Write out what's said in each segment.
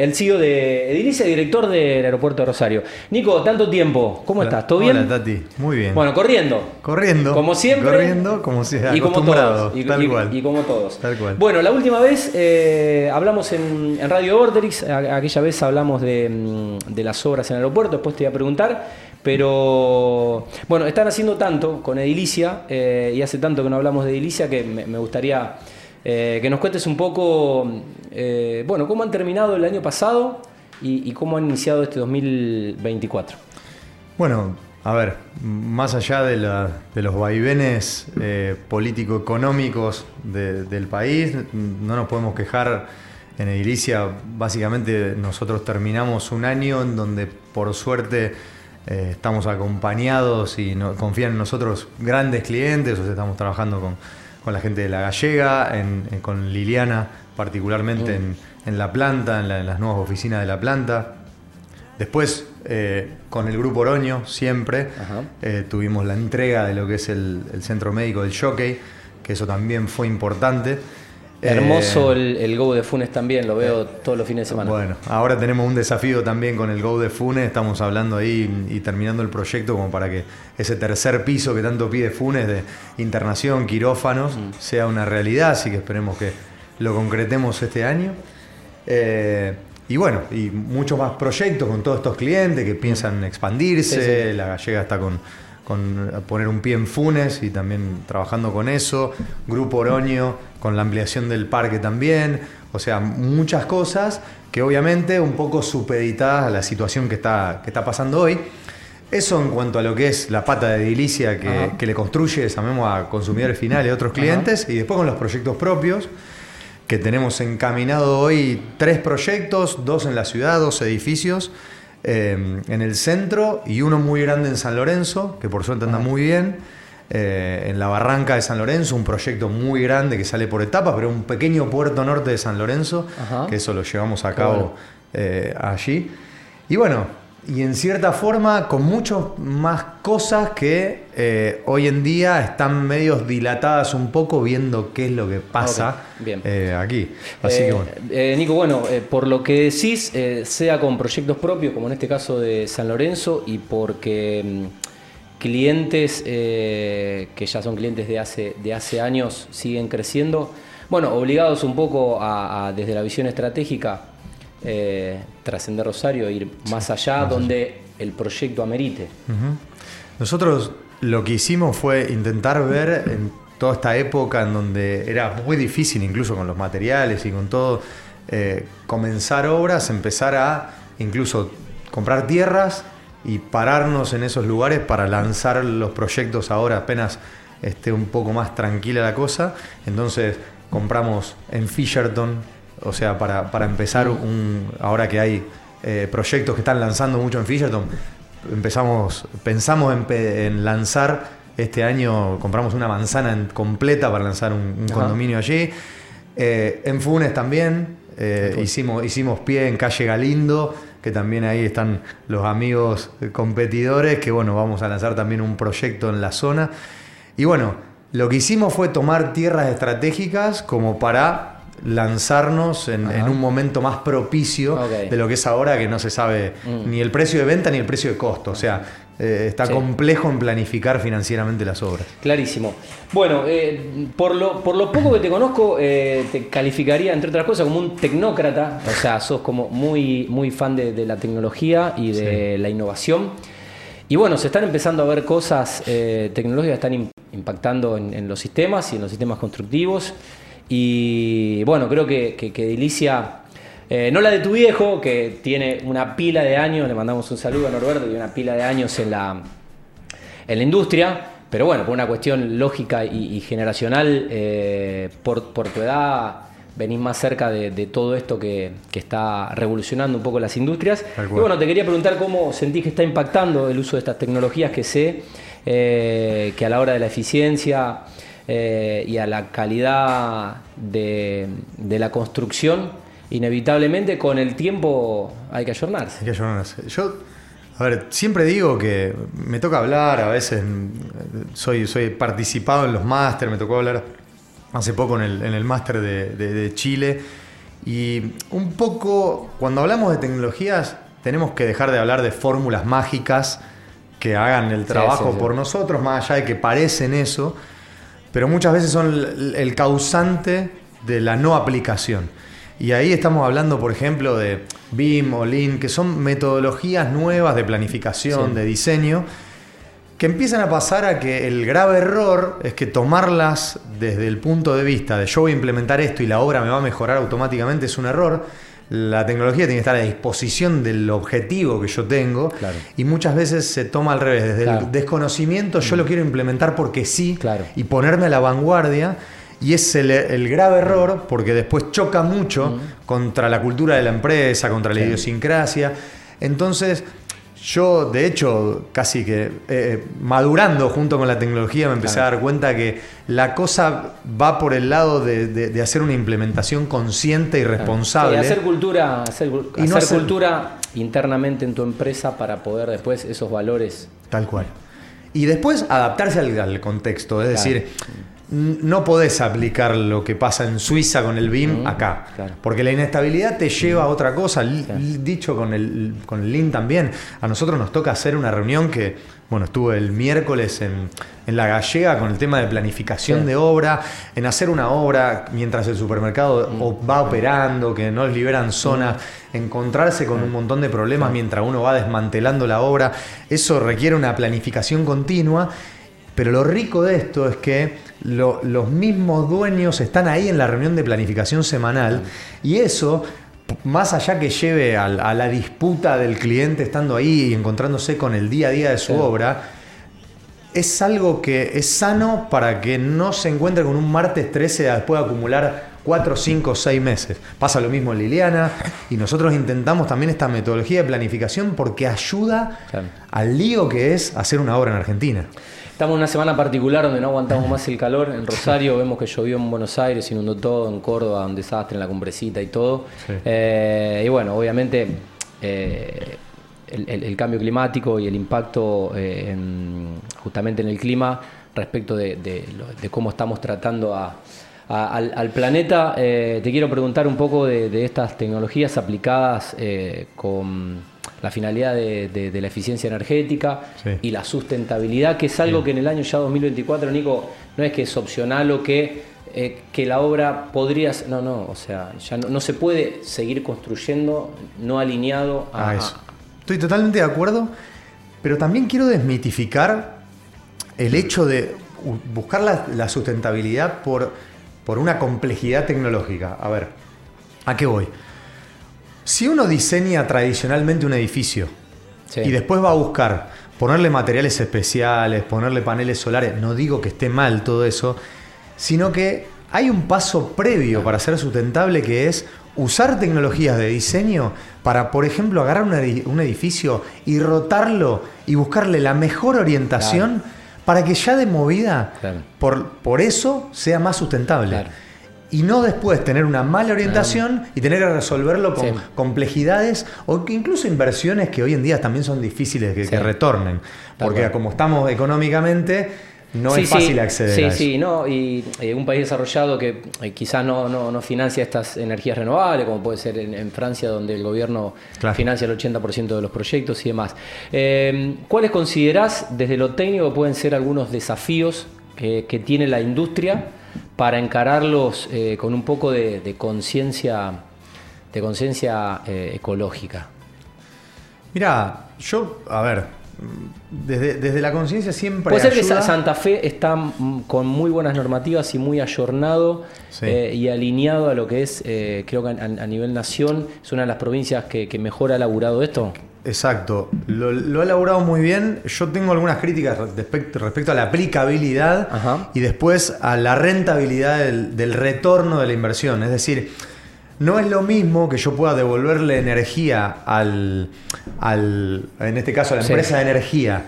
El CEO de Edilicia, director del aeropuerto de Rosario. Nico, tanto tiempo, ¿cómo estás? ¿Todo bien? Hola, Tati. Muy bien. Bueno, corriendo. Corriendo. Como siempre. Corriendo, como si y como todos. Y, tal y- cual. y como todos. Tal cual. Bueno, la última vez eh, hablamos en, en Radio Borderix, a- aquella vez hablamos de, mm, de las obras en el aeropuerto, después te iba a preguntar, pero bueno, están haciendo tanto con Edilicia eh, y hace tanto que no hablamos de Edilicia que me, me gustaría eh, que nos cuentes un poco, eh, bueno, cómo han terminado el año pasado y, cómo han iniciado este 2024. Bueno, a ver, más allá de, los vaivenes eh, político-económicos de- del país, no nos podemos quejar. En Edilicia, básicamente, nosotros terminamos un año en donde, por suerte, estamos acompañados y confían en nosotros grandes clientes. O sea, estamos trabajando con, con la gente de La Gallega, en- en- con Liliana, particularmente en, en la planta, en la- en las nuevas oficinas de la planta. Después, eh, con el Grupo Oroño, siempre, eh, tuvimos la entrega de lo que es el, el centro médico del Jockey, que eso también fue importante. Hermoso Eh, el, el Go de Funes también, lo veo todos los fines de semana. Bueno, ahora tenemos un desafío también con el Go de Funes, estamos hablando ahí y terminando el proyecto como para que ese tercer piso que tanto pide Funes de internación, quirófanos, Mm. sea una realidad, así que esperemos que lo concretemos este año. Eh, y bueno, y muchos más proyectos con todos estos clientes que piensan expandirse, Sí, sí. la gallega está con, con poner un pie en Funes y también trabajando con eso, Grupo Oroño con la ampliación del parque también, o sea, muchas cosas que obviamente un poco supeditadas a la situación que está, que está pasando hoy. Eso en cuanto a lo que es la pata de edilicia que, que le construye, llamemos a consumidores finales y otros Ajá. clientes, y después con los proyectos propios, que tenemos encaminado hoy tres proyectos, dos en la ciudad, dos edificios eh, en el centro y uno muy grande en San Lorenzo, que por suerte anda muy bien. eh, en la barranca de San Lorenzo, un proyecto muy grande que sale por etapas, pero un pequeño puerto norte de San Lorenzo, Ajá. que eso lo llevamos a cabo bueno. eh, allí. Y bueno, y en cierta forma con muchas más cosas que eh, hoy en día están medios dilatadas un poco viendo qué es lo que pasa bien. eh, aquí. Así Eh, que bueno. eh, Nico, bueno, por lo que decís, sea con proyectos propios, como en este caso de San Lorenzo, y porque mm, clientes que ya son clientes de hace, de hace años siguen creciendo, bueno, obligados un poco a, a, desde la visión estratégica, eh, trascender Rosario, ir más allá donde el proyecto amerite. Nosotros lo que hicimos fue intentar ver en toda esta época en donde era muy difícil, incluso con los materiales y con todo, eh, comenzar obras, empezar a incluso comprar tierras y pararnos en esos lugares para lanzar los proyectos ahora apenas esté un poco más tranquila la cosa. Entonces compramos en Fisherton, o sea, para, para empezar un, ahora que hay eh, proyectos que están lanzando mucho en Fisherton, empezamos, pensamos en, lanzar este año, compramos una manzana en- completa para lanzar un, condominio allí. Eh, en Funes también, eh, hicimos, hicimos pie en calle Galindo, que también ahí están los amigos competidores, que bueno, vamos a lanzar también un proyecto en la zona. Y bueno, lo que hicimos fue tomar tierras estratégicas como para lanzarnos en, un momento más propicio de lo que es ahora, que no se sabe Mm. ni el precio de venta ni el precio de costo. O sea, eh, está Sí. complejo en planificar financieramente las obras. Clarísimo. Bueno, eh, por, lo, por lo poco que te conozco, eh, te calificaría, entre otras cosas, como un tecnócrata. O sea, sos como muy, muy fan de, de la tecnología y de la innovación. Y bueno, se están empezando a ver cosas tecnológicas que están im- impactando en, en los sistemas y en los sistemas constructivos. Y bueno, creo que, que, que Delicia, eh, no la de tu viejo, que tiene una pila de años, le mandamos un saludo a Norberto, tiene una pila de años en la, en la industria, pero bueno, por una cuestión lógica y, y generacional, eh, por, por tu edad venís más cerca de, de todo esto que, que está revolucionando un poco las industrias. Y bueno, te quería preguntar cómo sentís que está impactando el uso de estas tecnologías que sé eh, que a la hora de la eficiencia eh, y a la calidad de, de la construcción, inevitablemente con el tiempo hay que ayornarse. Hay que ayudarnos. Yo, a ver, siempre digo que me toca hablar, a veces soy, soy participado en los máster, me tocó hablar hace poco en el, en el máster de, de- de Chile. Y un poco, cuando hablamos de tecnologías, tenemos que dejar de hablar de fórmulas mágicas que hagan el trabajo por nosotros, más allá de que parecen eso, pero muchas veces son el causante de la no aplicación. Y ahí estamos hablando, por ejemplo, de BIM o Lean, que son metodologías nuevas de planificación, de diseño, que empiezan a pasar a que el grave error es que tomarlas desde el punto de vista de yo voy a implementar esto y la obra me va a mejorar automáticamente es un error. La tecnología tiene que estar a disposición del objetivo que yo tengo y muchas veces se toma al revés. Desde el desconocimiento yo lo mm. quiero implementar porque sí y ponerme a la vanguardia y es el, grave error porque después choca mucho mm. contra la cultura de la empresa, contra la idiosincrasia. Entonces, yo, de hecho, casi que eh, eh, madurando junto con la tecnología, me empecé a dar cuenta que la cosa va por el lado de, hacer una implementación consciente y responsable. hacer cultura, hacer, cultura internamente en tu empresa para poder después esos valores. Tal cual. Y después adaptarse al, contexto, es decir, no podés aplicar lo que pasa en Suiza con el BIM acá. Porque la inestabilidad te lleva a otra cosa. Dicho con el, con el Lean también, a nosotros nos toca hacer una reunión que, bueno, estuvo el miércoles en, La Gallega con el tema de planificación de obra, en hacer una obra mientras el supermercado mm. va operando, que no liberan zonas, encontrarse con un montón de problemas mientras uno va desmantelando la obra. Eso requiere una planificación continua. Pero lo rico de esto es que los mismos dueños están ahí en la reunión de planificación semanal y eso, más allá que lleve a, la disputa del cliente estando ahí y encontrándose con el día a día de su obra, es algo que es sano para que no se encuentre con un martes 13 después de acumular 4, 5, 6 meses. Pasa lo mismo en Liliana y nosotros intentamos también esta metodología de planificación porque ayuda al lío que es hacer una obra en Argentina. Estamos en una semana particular donde no aguantamos más el calor. En Rosario vemos que llovió en Buenos Aires, inundó todo, en Córdoba un desastre en la cumbrecita y todo. Eh, y bueno, obviamente eh, el, cambio climático y el impacto eh, justamente en el clima respecto de, cómo estamos tratando al, planeta. te quiero preguntar un poco de, estas tecnologías aplicadas con la finalidad de, la eficiencia energética y la sustentabilidad, que es algo que en el año ya 2024, Nico, no es que es opcional o que, eh, que la obra podría... No, no, o sea, ya no, se puede seguir construyendo no alineado a, eso. Estoy totalmente de acuerdo, pero también quiero desmitificar el hecho de buscar la, sustentabilidad por, por una complejidad tecnológica. A ver, ¿a qué voy? Si uno diseña tradicionalmente un edificio y después va a buscar ponerle materiales especiales, ponerle paneles solares, no digo que esté mal todo eso, sino que hay un paso previo para ser sustentable que es usar tecnologías de diseño para, por ejemplo, agarrar un edificio y rotarlo y buscarle la mejor orientación para que ya de movida, por, por eso, sea más sustentable y no después tener una mala orientación y tener que resolverlo con complejidades o incluso inversiones que hoy en día también son difíciles que, que retornen. Porque como estamos económicamente, no es fácil acceder sí, a eso. Sí, no, y eh, un país desarrollado que eh, quizás no, no, financia estas energías renovables, como puede ser en, Francia, donde el gobierno financia el 80% de los proyectos y demás. Eh, ¿Cuáles considerás desde lo técnico pueden ser algunos desafíos que tiene la industria? Para encararlos eh, con un poco de, conciencia de conciencia eh, ecológica? Mira, yo, a ver, desde, la conciencia siempre. Puede ser que Santa Fe está con muy buenas normativas y muy ayornado eh, y alineado a lo que es, creo que a, nivel nación, es una de las provincias que, que mejor ha elaborado esto. Exacto, lo, ha elaborado muy bien. Yo tengo algunas críticas respecto, a la aplicabilidad y después a la rentabilidad del, retorno de la inversión. Es decir, no es lo mismo que yo pueda devolverle energía al, en este caso a la empresa de energía,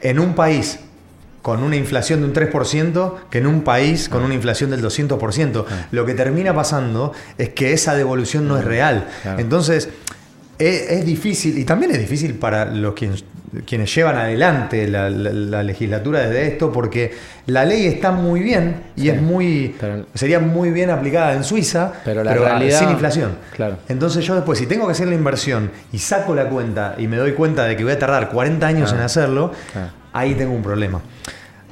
en un país con una inflación de un 3% que en un país con una inflación del 200%. Ah. Lo que termina pasando es que esa devolución no es real. Entonces, es, difícil, y también es difícil para los que quienes llevan adelante la, legislatura desde esto, porque la ley está muy bien y es muy sería muy bien aplicada en Suiza, pero, la realidad, sin inflación. Claro. Entonces yo después, si tengo que hacer la inversión y saco la cuenta y me doy cuenta de que voy a tardar 40 años en hacerlo, ahí tengo un problema.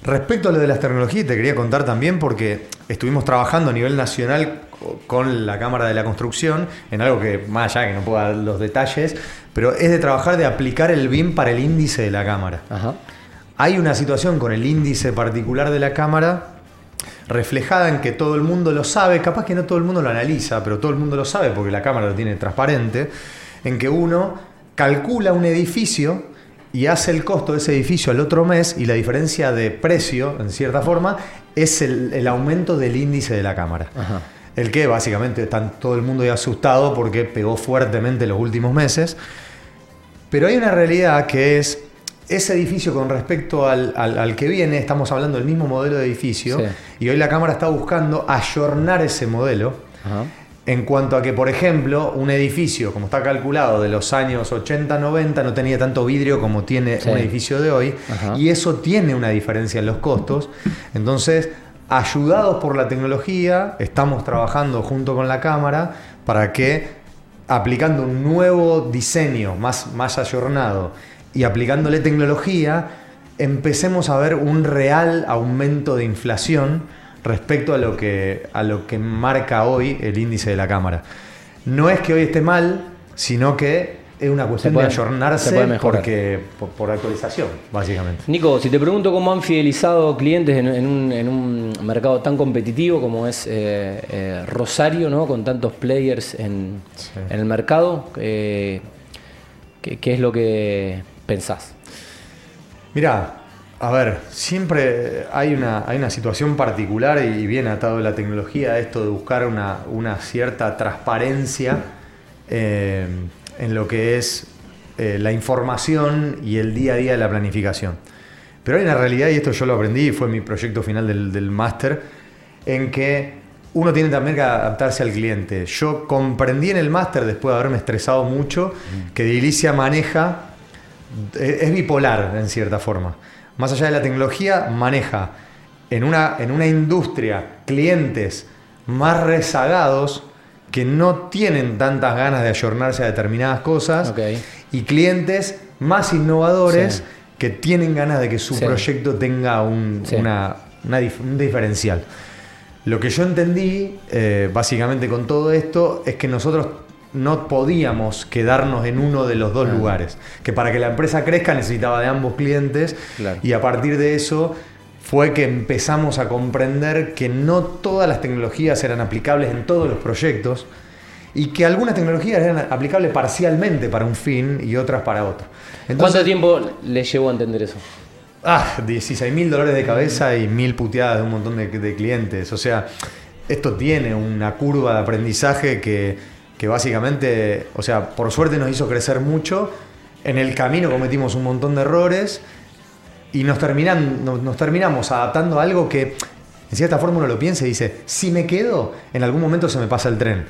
Respecto a lo de las tecnologías, te quería contar también porque estuvimos trabajando a nivel nacional con la Cámara de la Construcción en algo que, más allá que no puedo dar los detalles, pero es de trabajar de aplicar el BIM para el índice de la Cámara. Hay una situación con el índice particular de la Cámara reflejada en que todo el mundo lo sabe, capaz que no todo el mundo lo analiza, pero todo el mundo lo sabe porque la Cámara lo tiene transparente, en que uno calcula un edificio y hace el costo de ese edificio al otro mes y la diferencia de precio, en cierta forma, es el, aumento del índice de la cámara. El que básicamente está todo el mundo ya asustado porque pegó fuertemente los últimos meses. Pero hay una realidad que es ese edificio con respecto al, que viene, estamos hablando del mismo modelo de edificio, y hoy la Cámara está buscando ayornar ese modelo. En cuanto a que, por ejemplo, un edificio, como está calculado, de los años 80-90, no tenía tanto vidrio como tiene un edificio de hoy, y eso tiene una diferencia en los costos. Entonces, ayudados por la tecnología, estamos trabajando junto con la Cámara para que, aplicando un nuevo diseño más, más ayornado y aplicándole tecnología, empecemos a ver un real aumento de inflación respecto a lo que, a lo que marca hoy el índice de la Cámara. No es que hoy esté mal, sino que es una cuestión de ayornarse porque, por, actualización, básicamente. Nico, si te pregunto cómo han fidelizado clientes en, un, mercado tan competitivo como es eh, eh, Rosario, ¿no? con tantos players en, el mercado, eh, ¿qué, ¿qué es lo que pensás? Mira, a ver, siempre hay una, hay una situación particular y bien atado a la tecnología, esto de buscar una, cierta transparencia eh, en lo que es eh, la información y el día a día de la planificación. Pero hay una realidad, y esto yo lo aprendí, y fue mi proyecto final del, del máster, en que uno tiene también que adaptarse al cliente. Yo comprendí en el máster, después de haberme estresado mucho, que Dilicia maneja, es bipolar en cierta forma más allá de la tecnología, maneja. En una, en una industria clientes más rezagados que no tienen tantas ganas de ayornarse a determinadas cosas y clientes más innovadores que tienen ganas de que su proyecto tenga un, diferencial. Lo que yo entendí, eh, básicamente con todo esto, es que nosotros no podíamos quedarnos en uno de los dos lugares. Que para que la empresa crezca necesitaba de ambos clientes y a partir de eso fue que empezamos a comprender que no todas las tecnologías eran aplicables en todos los proyectos y que algunas tecnologías eran aplicables parcialmente para un fin y otras para otro. ¿Cuánto tiempo le llevó a entender eso? Ah, 16 mil dólares de cabeza y mil puteadas de un montón de clientes. O sea, esto tiene una curva de aprendizaje que que básicamente, o sea, por suerte nos hizo crecer mucho. En el camino cometimos un montón de errores y nos, terminan, nos, terminamos adaptando a algo que, en cierta forma, uno lo piensa y dice: si me quedo, en algún momento se me pasa el tren.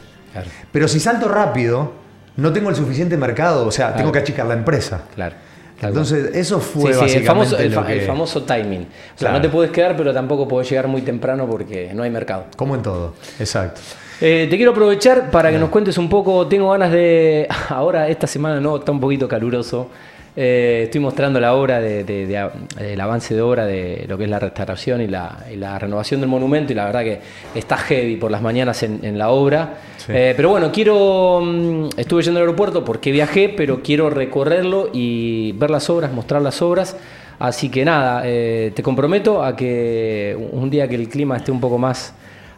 Pero si salto rápido, no tengo el suficiente mercado, o sea, tengo que achicar la empresa. Claro. Entonces, eso fue básicamente el, famoso, el, famoso timing. O sea, no te puedes quedar, pero tampoco puedes llegar muy temprano porque no hay mercado. Como en todo, exacto. Eh, te quiero aprovechar para que nos cuentes un poco. Tengo ganas de. Ahora, esta semana no, está un poquito caluroso. Eh, estoy mostrando la obra del avance de obra de lo que es la restauración y la, renovación del monumento y la verdad que está heavy por las mañanas en, la obra. Eh, pero bueno, quiero, mm, estuve yendo al aeropuerto porque viajé, pero quiero recorrerlo y ver las obras, mostrar las obras. Así que nada, te comprometo a que un día que el clima esté un poco más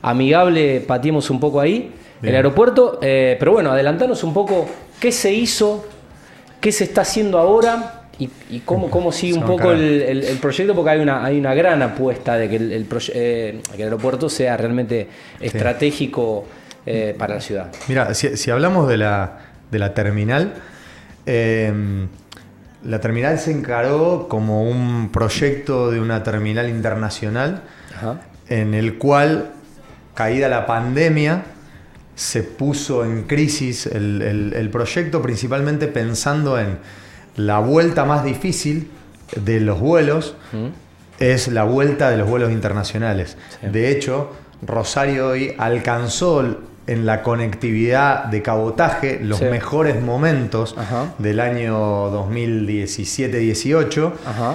amigable, pateemos un poco ahí, el aeropuerto. Eh, pero bueno, adelantanos un poco qué se hizo, qué se está haciendo ahora y, cómo, cómo sigue un poco el, proyecto, porque hay una, hay una gran apuesta de que el, eh, aeropuerto sea realmente estratégico eh, para la ciudad. Mira, si, hablamos de la, de la terminal, em, la terminal se encaró como un proyecto de una terminal internacional en el cual caída la pandemia, se puso en crisis el, proyecto, principalmente pensando en la vuelta más difícil de los vuelos es la vuelta de los vuelos internacionales. Sí. De hecho, Rosario hoy alcanzó en la conectividad de cabotaje los Sí. mejores momentos Ajá. del año 2017-18, Ajá.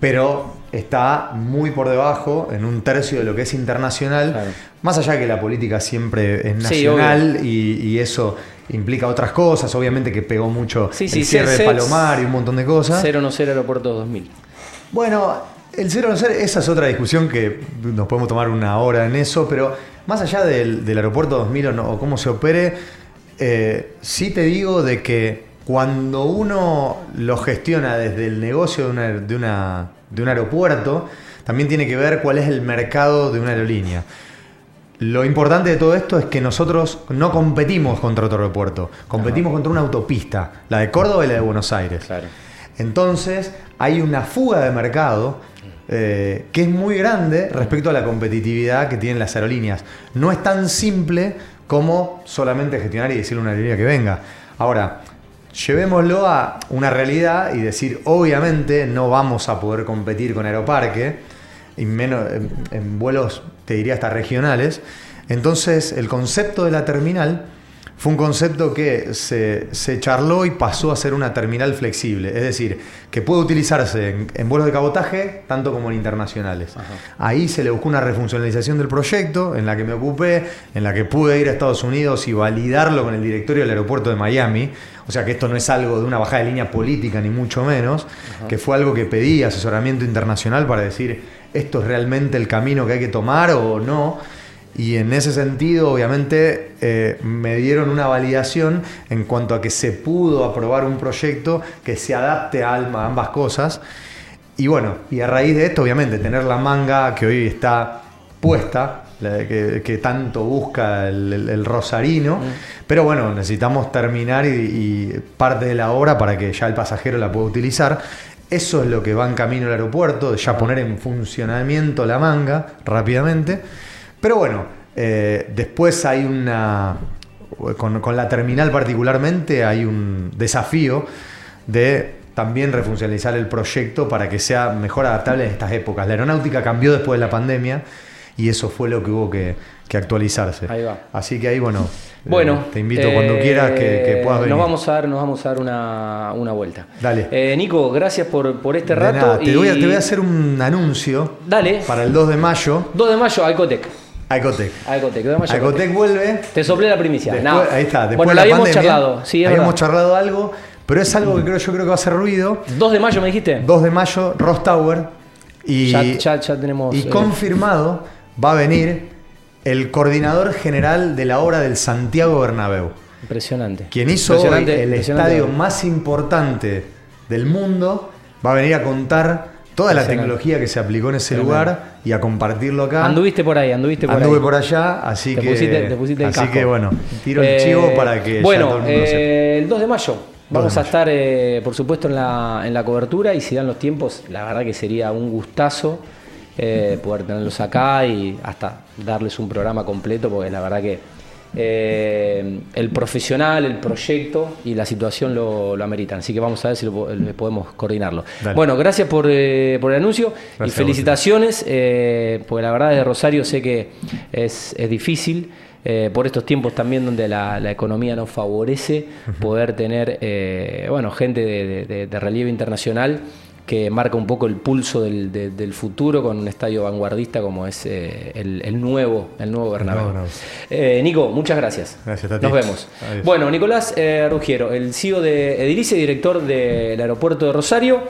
pero está muy por debajo, en un tercio de lo que es internacional, Claro. más allá que la política siempre es Sí, nacional y, y eso implica otras cosas, obviamente que pegó mucho Sí, sí, el cierre de Palomar y un montón de cosas. Cero no cero aeropuerto 2000. Bueno, el cero no ser, esa es otra discusión que nos podemos tomar una hora en eso, pero más allá del, del aeropuerto 2000 o, no- o cómo se opere, eh, sí te digo de que cuando uno lo gestiona desde el negocio de, una- de una- de un aeropuerto, también tiene que ver cuál es el mercado de una aerolínea. Lo importante de todo esto es que nosotros no competimos contra otro aeropuerto, competimos contra una autopista, la de Córdoba y la de Buenos Aires. Claro. Entonces hay una fuga de mercado eh, que es muy grande respecto a la competitividad que tienen las aerolíneas. No es tan simple como solamente gestionar y decirle a una aerolínea que venga. Ahora, llevémoslo a una realidad y decir, obviamente no vamos a poder competir con Aeroparque, y menos en, en vuelos, te diría, hasta regionales. Entonces, el concepto de la terminal fue un concepto que se, se charló y pasó a ser una terminal flexible, es decir, que puede utilizarse en, en vuelos de cabotaje tanto como en internacionales. Ahí se le buscó una refuncionalización del proyecto en la que me ocupé, en la que pude ir a Estados Unidos y validarlo con el directorio del aeropuerto de Miami. O sea que esto no es algo de una bajada de línea política, ni mucho menos, que fue algo que pedí asesoramiento internacional para decir esto es realmente el camino que hay que tomar o no. Y en ese sentido, obviamente, eh, me dieron una validación en cuanto a que se pudo aprobar un proyecto que se adapte a ambas cosas. Y bueno, y a raíz de esto, obviamente, tener la manga que hoy está puesta, la que, que tanto busca el, el- el rosarino. Pero bueno, necesitamos terminar y, y parte de la obra para que ya el pasajero la pueda utilizar. Eso es lo que va en camino al aeropuerto, de ya poner en funcionamiento la manga rápidamente. Pero bueno, eh, después hay una. Con, con la terminal particularmente hay un desafío de también refuncionalizar el proyecto para que sea mejor adaptable en estas épocas. La aeronáutica cambió después de la pandemia y eso fue lo que hubo que, que actualizarse. Ahí va. Así que ahí, bueno, eh, Bueno, te invito cuando eh, quieras que, que puedas venir. Nos vamos a dar, nos vamos a dar una, una vuelta. Dale. Eh, Nico, gracias por, por este De rato. nada, te, y- voy a, te voy a hacer un anuncio Dale. para el 2 de mayo. 2 de mayo, Alcotec. Icotec. Alcotec, 2 de mayo. Icotec vuelve. Te soplé la primicia. Después, No. Ahí está, después bueno, la habíamos pandemia, charlado. Sí, habíamos verdad. charlado algo, pero es algo que creo, yo creo que va a ser ruido. 2 de mayo me dijiste. 2 de mayo, Ross Tower. Y, ya, ya, ya tenemos. y eh, confirmado va a venir el coordinador general de la obra del Santiago Bernabéu. Impresionante. Quien hizo hoy el impresionante. estadio más importante del mundo va a venir a contar toda la tecnología que se aplicó en ese lugar y a compartirlo acá. Anduviste por ahí, anduviste por Anduve ahí. por allá, así Te que. pusiste- te pusiste el así casco. que bueno, tiro el Eh, chivo para que ya Bueno, todo el mundo sepa. eh, el 2 de mayo. Vamos a estar, eh, por supuesto, en la, en la cobertura y si dan los tiempos, la verdad que sería un gustazo eh, poder tenerlos acá y hasta darles un programa completo, porque la verdad que eh, el profesional, el proyecto y la situación lo, lo ameritan. Así que vamos a ver si lo po- podemos coordinarlo. Dale. Bueno, gracias por, eh, por el anuncio Gracias y felicitaciones, eh, porque la verdad de Rosario sé que es, es difícil. por estos tiempos también donde la, la economía nos favorece poder tener bueno gente de- de relieve internacional que marca un poco el pulso del, de- del futuro con un estadio vanguardista como es eh, el, el nuevo el nuevo Bernabéu. Eh, Nico, muchas gracias. Gracias, Tati. Nos vemos. Adiós. Bueno, Nicolás eh, Ruggiero, el CEO de Edilicia y director del aeropuerto de Rosario.